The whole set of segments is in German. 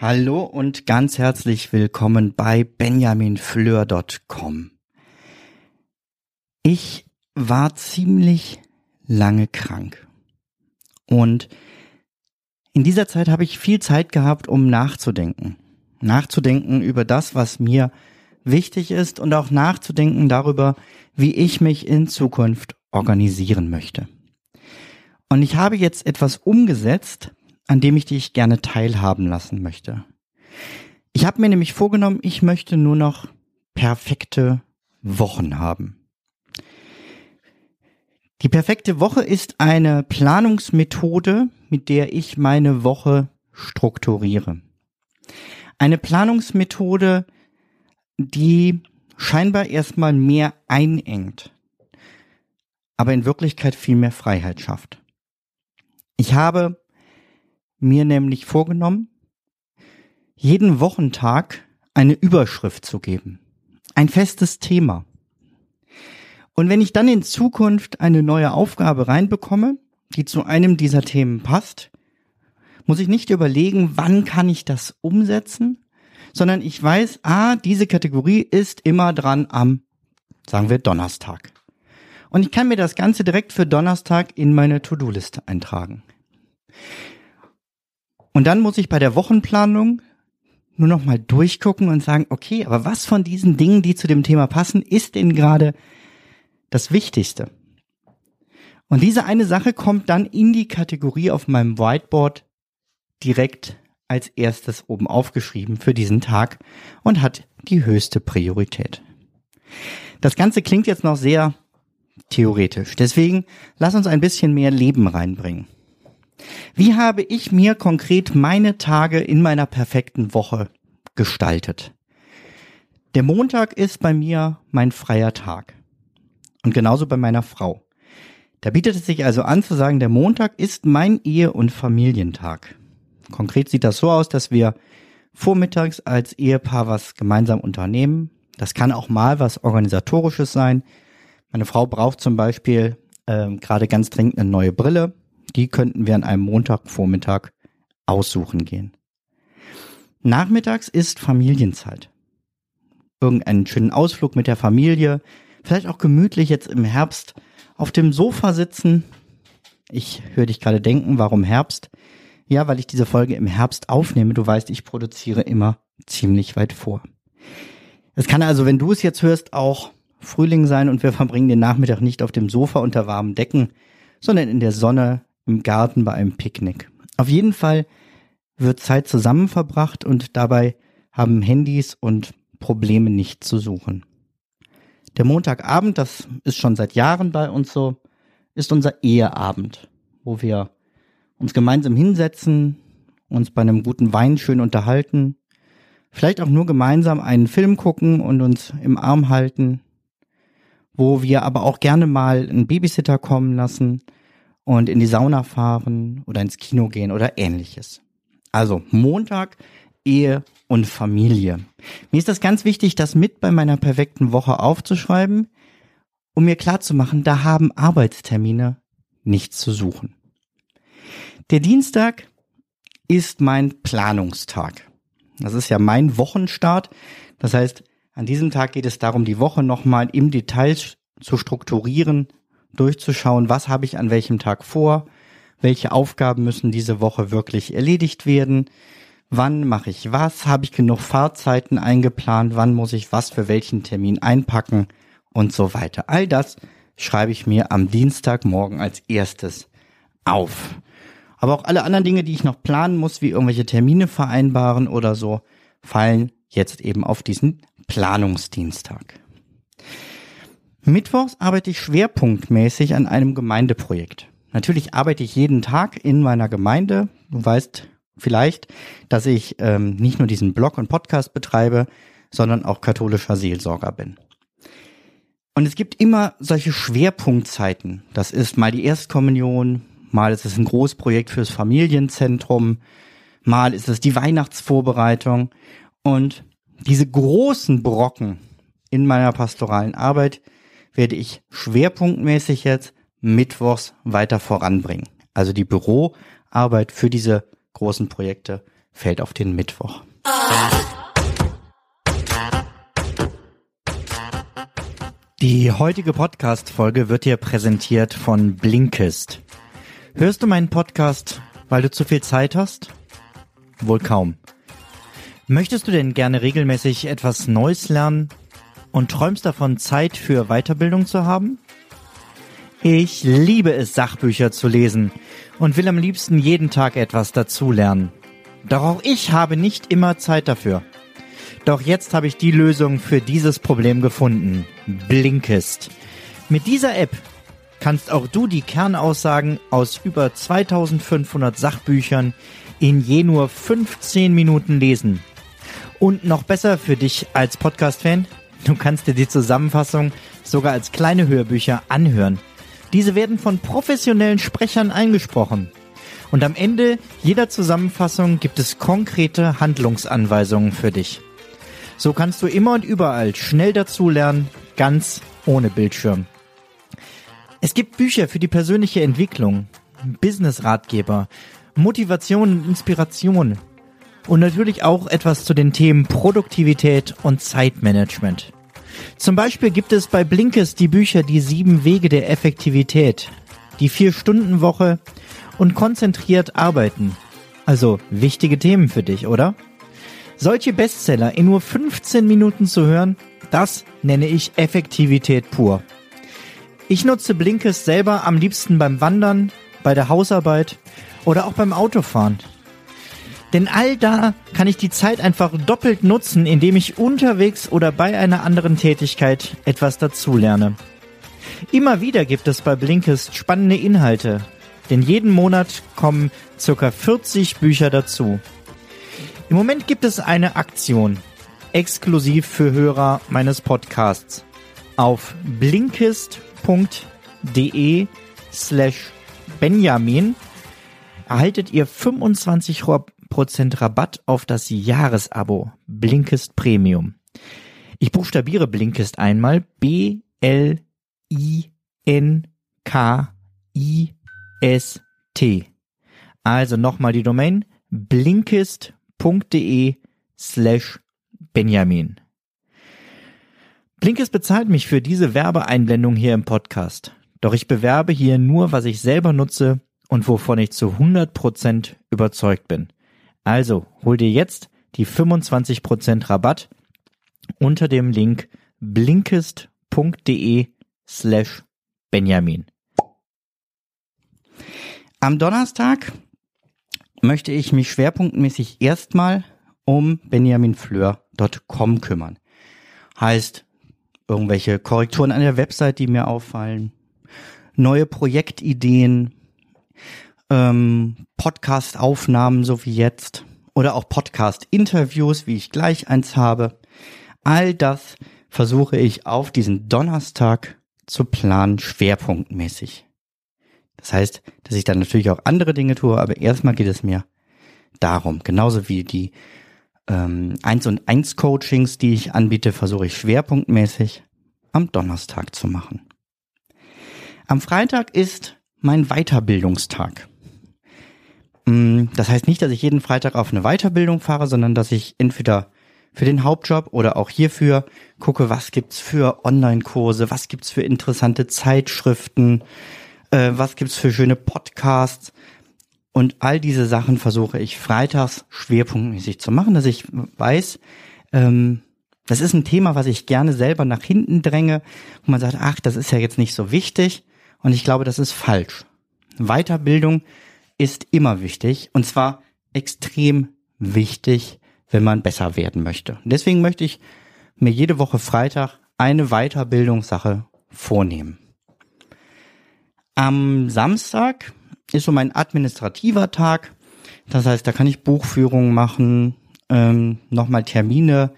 Hallo und ganz herzlich willkommen bei benjaminfleur.com. Ich war ziemlich lange krank. Und in dieser Zeit habe ich viel Zeit gehabt, um nachzudenken. Nachzudenken über das, was mir wichtig ist und auch nachzudenken darüber, wie ich mich in Zukunft organisieren möchte. Und ich habe jetzt etwas umgesetzt, an dem ich dich gerne teilhaben lassen möchte. Ich habe mir nämlich vorgenommen, ich möchte nur noch perfekte Wochen haben. Die perfekte Woche ist eine Planungsmethode, mit der ich meine Woche strukturiere. Eine Planungsmethode, die scheinbar erstmal mehr einengt, aber in Wirklichkeit viel mehr Freiheit schafft. Ich habe mir nämlich vorgenommen, jeden Wochentag eine Überschrift zu geben. Ein festes Thema. Und wenn ich dann in Zukunft eine neue Aufgabe reinbekomme, die zu einem dieser Themen passt, muss ich nicht überlegen, wann kann ich das umsetzen, sondern ich weiß, ah, diese Kategorie ist immer dran am, sagen wir, Donnerstag. Und ich kann mir das Ganze direkt für Donnerstag in meine To-Do-Liste eintragen. Und dann muss ich bei der Wochenplanung nur noch mal durchgucken und sagen, okay, aber was von diesen Dingen, die zu dem Thema passen, ist denn gerade das Wichtigste. Und diese eine Sache kommt dann in die Kategorie auf meinem Whiteboard direkt als erstes oben aufgeschrieben für diesen Tag und hat die höchste Priorität. Das Ganze klingt jetzt noch sehr theoretisch. Deswegen lass uns ein bisschen mehr Leben reinbringen. Wie habe ich mir konkret meine Tage in meiner perfekten Woche gestaltet? Der Montag ist bei mir mein freier Tag. Und genauso bei meiner Frau. Da bietet es sich also an zu sagen, der Montag ist mein Ehe- und Familientag. Konkret sieht das so aus, dass wir vormittags als Ehepaar was gemeinsam unternehmen. Das kann auch mal was organisatorisches sein. Meine Frau braucht zum Beispiel äh, gerade ganz dringend eine neue Brille. Die könnten wir an einem Montagvormittag aussuchen gehen. Nachmittags ist Familienzeit. Irgendeinen schönen Ausflug mit der Familie, vielleicht auch gemütlich jetzt im Herbst auf dem Sofa sitzen. Ich höre dich gerade denken, warum Herbst? Ja, weil ich diese Folge im Herbst aufnehme. Du weißt, ich produziere immer ziemlich weit vor. Es kann also, wenn du es jetzt hörst, auch Frühling sein und wir verbringen den Nachmittag nicht auf dem Sofa unter warmen Decken, sondern in der Sonne im Garten bei einem Picknick. Auf jeden Fall wird Zeit zusammen verbracht und dabei haben Handys und Probleme nicht zu suchen. Der Montagabend, das ist schon seit Jahren bei uns so, ist unser Eheabend, wo wir uns gemeinsam hinsetzen, uns bei einem guten Wein schön unterhalten, vielleicht auch nur gemeinsam einen Film gucken und uns im Arm halten, wo wir aber auch gerne mal einen Babysitter kommen lassen und in die Sauna fahren oder ins Kino gehen oder ähnliches. Also Montag Ehe und Familie. Mir ist das ganz wichtig, das mit bei meiner perfekten Woche aufzuschreiben, um mir klarzumachen, da haben Arbeitstermine nichts zu suchen. Der Dienstag ist mein Planungstag. Das ist ja mein Wochenstart. Das heißt, an diesem Tag geht es darum, die Woche nochmal im Detail zu strukturieren, durchzuschauen, was habe ich an welchem Tag vor, welche Aufgaben müssen diese Woche wirklich erledigt werden, wann mache ich was, habe ich genug Fahrzeiten eingeplant, wann muss ich was für welchen Termin einpacken und so weiter. All das schreibe ich mir am Dienstagmorgen als erstes auf. Aber auch alle anderen Dinge, die ich noch planen muss, wie irgendwelche Termine vereinbaren oder so, fallen jetzt eben auf diesen Planungsdienstag. Mittwochs arbeite ich schwerpunktmäßig an einem Gemeindeprojekt. Natürlich arbeite ich jeden Tag in meiner Gemeinde. Du weißt vielleicht, dass ich ähm, nicht nur diesen Blog und Podcast betreibe, sondern auch katholischer Seelsorger bin. Und es gibt immer solche Schwerpunktzeiten. Das ist mal die Erstkommunion, mal ist es ein Großprojekt fürs Familienzentrum, mal ist es die Weihnachtsvorbereitung. Und diese großen Brocken in meiner pastoralen Arbeit werde ich schwerpunktmäßig jetzt mittwochs weiter voranbringen. Also die Büroarbeit für diese großen Projekte fällt auf den Mittwoch. Die heutige Podcast-Folge wird dir präsentiert von Blinkist. Hörst du meinen Podcast, weil du zu viel Zeit hast? Wohl kaum. Möchtest du denn gerne regelmäßig etwas Neues lernen und träumst davon, Zeit für Weiterbildung zu haben? Ich liebe es, Sachbücher zu lesen und will am liebsten jeden Tag etwas dazulernen. Doch auch ich habe nicht immer Zeit dafür. Doch jetzt habe ich die Lösung für dieses Problem gefunden. Blinkist. Mit dieser App kannst auch du die Kernaussagen aus über 2500 Sachbüchern in je nur 15 Minuten lesen. Und noch besser für dich als Podcast-Fan, du kannst dir die Zusammenfassung sogar als kleine Hörbücher anhören. Diese werden von professionellen Sprechern eingesprochen. Und am Ende jeder Zusammenfassung gibt es konkrete Handlungsanweisungen für dich. So kannst du immer und überall schnell dazulernen, ganz ohne Bildschirm. Es gibt Bücher für die persönliche Entwicklung, Business-Ratgeber, Motivation und Inspiration und natürlich auch etwas zu den Themen Produktivität und Zeitmanagement. Zum Beispiel gibt es bei Blinkes die Bücher Die sieben Wege der Effektivität, die Vier-Stunden-Woche und konzentriert arbeiten. Also wichtige Themen für dich, oder? Solche Bestseller in nur 15 Minuten zu hören, das nenne ich Effektivität pur. Ich nutze Blinkes selber am liebsten beim Wandern, bei der Hausarbeit oder auch beim Autofahren. Denn all da kann ich die Zeit einfach doppelt nutzen, indem ich unterwegs oder bei einer anderen Tätigkeit etwas dazulerne. Immer wieder gibt es bei Blinkist spannende Inhalte, denn jeden Monat kommen circa 40 Bücher dazu. Im Moment gibt es eine Aktion, exklusiv für Hörer meines Podcasts. Auf blinkist.de slash Benjamin erhaltet ihr 25% Rabatt auf das Jahresabo Blinkist Premium. Ich buchstabiere Blinkist einmal B L I N K I S T. Also nochmal die Domain blinkist.de slash Benjamin. Blinkist bezahlt mich für diese Werbeeinblendung hier im Podcast. Doch ich bewerbe hier nur, was ich selber nutze und wovon ich zu 100% überzeugt bin. Also hol dir jetzt die 25% Rabatt unter dem Link blinkist.de slash Benjamin. Am Donnerstag möchte ich mich schwerpunktmäßig erstmal um benjaminfleur.com kümmern. Heißt, irgendwelche Korrekturen an der Website, die mir auffallen, neue Projektideen, ähm, Podcast-Aufnahmen, so wie jetzt, oder auch Podcast-Interviews, wie ich gleich eins habe. All das versuche ich auf diesen Donnerstag zu planen, schwerpunktmäßig. Das heißt, dass ich dann natürlich auch andere Dinge tue, aber erstmal geht es mir darum. Genauso wie die ähm, 1 und 1 Coachings, die ich anbiete, versuche ich schwerpunktmäßig am Donnerstag zu machen. Am Freitag ist mein Weiterbildungstag. Mm, das heißt nicht, dass ich jeden Freitag auf eine Weiterbildung fahre, sondern dass ich entweder für den Hauptjob oder auch hierfür gucke, was gibt's für Online-Kurse, was gibt's für interessante Zeitschriften, äh, was gibt's für schöne Podcasts. Und all diese Sachen versuche ich freitags schwerpunktmäßig zu machen, dass ich weiß, ähm, das ist ein Thema, was ich gerne selber nach hinten dränge, wo man sagt, ach, das ist ja jetzt nicht so wichtig. Und ich glaube, das ist falsch. Weiterbildung ist immer wichtig und zwar extrem wichtig, wenn man besser werden möchte. Und deswegen möchte ich mir jede Woche Freitag eine Weiterbildungssache vornehmen. Am Samstag ist so mein administrativer Tag. Das heißt, da kann ich Buchführungen machen, ähm, nochmal Termine,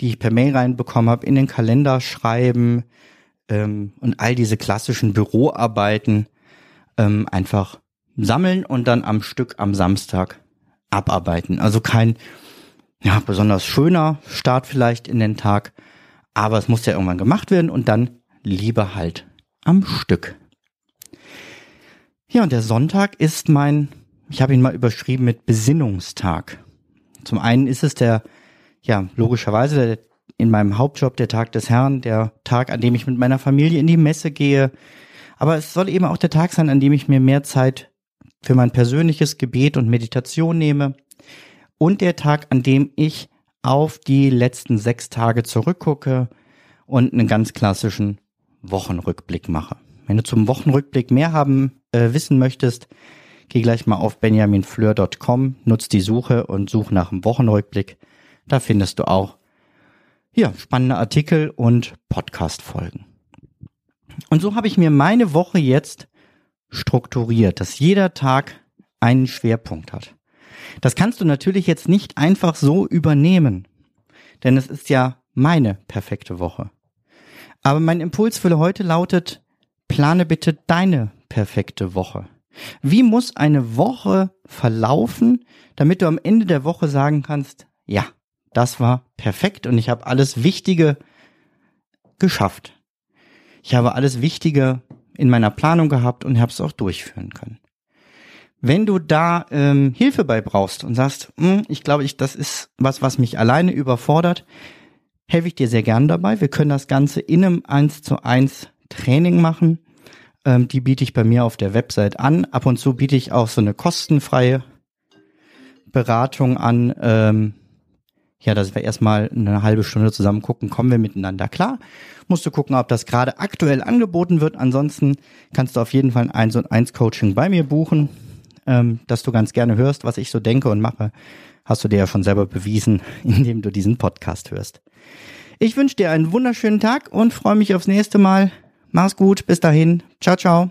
die ich per Mail reinbekommen habe, in den Kalender schreiben ähm, und all diese klassischen Büroarbeiten ähm, einfach sammeln und dann am Stück am Samstag abarbeiten. Also kein ja, besonders schöner Start vielleicht in den Tag, aber es muss ja irgendwann gemacht werden und dann lieber halt am Stück. Ja, und der Sonntag ist mein, ich habe ihn mal überschrieben mit Besinnungstag. Zum einen ist es der, ja, logischerweise der, in meinem Hauptjob der Tag des Herrn, der Tag, an dem ich mit meiner Familie in die Messe gehe. Aber es soll eben auch der Tag sein, an dem ich mir mehr Zeit für mein persönliches Gebet und Meditation nehme. Und der Tag, an dem ich auf die letzten sechs Tage zurückgucke und einen ganz klassischen Wochenrückblick mache. Wenn du zum Wochenrückblick mehr haben äh, wissen möchtest, geh gleich mal auf benjaminfleur.com, nutz die Suche und such nach dem Wochenrückblick. Da findest du auch ja, spannende Artikel und Podcast-Folgen. Und so habe ich mir meine Woche jetzt strukturiert, dass jeder Tag einen Schwerpunkt hat. Das kannst du natürlich jetzt nicht einfach so übernehmen, denn es ist ja meine perfekte Woche. Aber mein Impuls für heute lautet, plane bitte deine perfekte Woche. Wie muss eine Woche verlaufen, damit du am Ende der Woche sagen kannst, ja, das war perfekt und ich habe alles Wichtige geschafft. Ich habe alles Wichtige in meiner Planung gehabt und habe es auch durchführen können. Wenn du da ähm, Hilfe bei brauchst und sagst, hm, ich glaube, ich, das ist was, was mich alleine überfordert, helfe ich dir sehr gern dabei. Wir können das Ganze in einem 1 zu 1 Training machen. Ähm, die biete ich bei mir auf der Website an. Ab und zu biete ich auch so eine kostenfreie Beratung an. Ähm, ja, dass wir erstmal eine halbe Stunde zusammen gucken, kommen wir miteinander klar. Musst du gucken, ob das gerade aktuell angeboten wird. Ansonsten kannst du auf jeden Fall ein 1 und 1 Coaching bei mir buchen, ähm, dass du ganz gerne hörst, was ich so denke und mache. Hast du dir ja schon selber bewiesen, indem du diesen Podcast hörst. Ich wünsche dir einen wunderschönen Tag und freue mich aufs nächste Mal. Mach's gut, bis dahin. Ciao, ciao.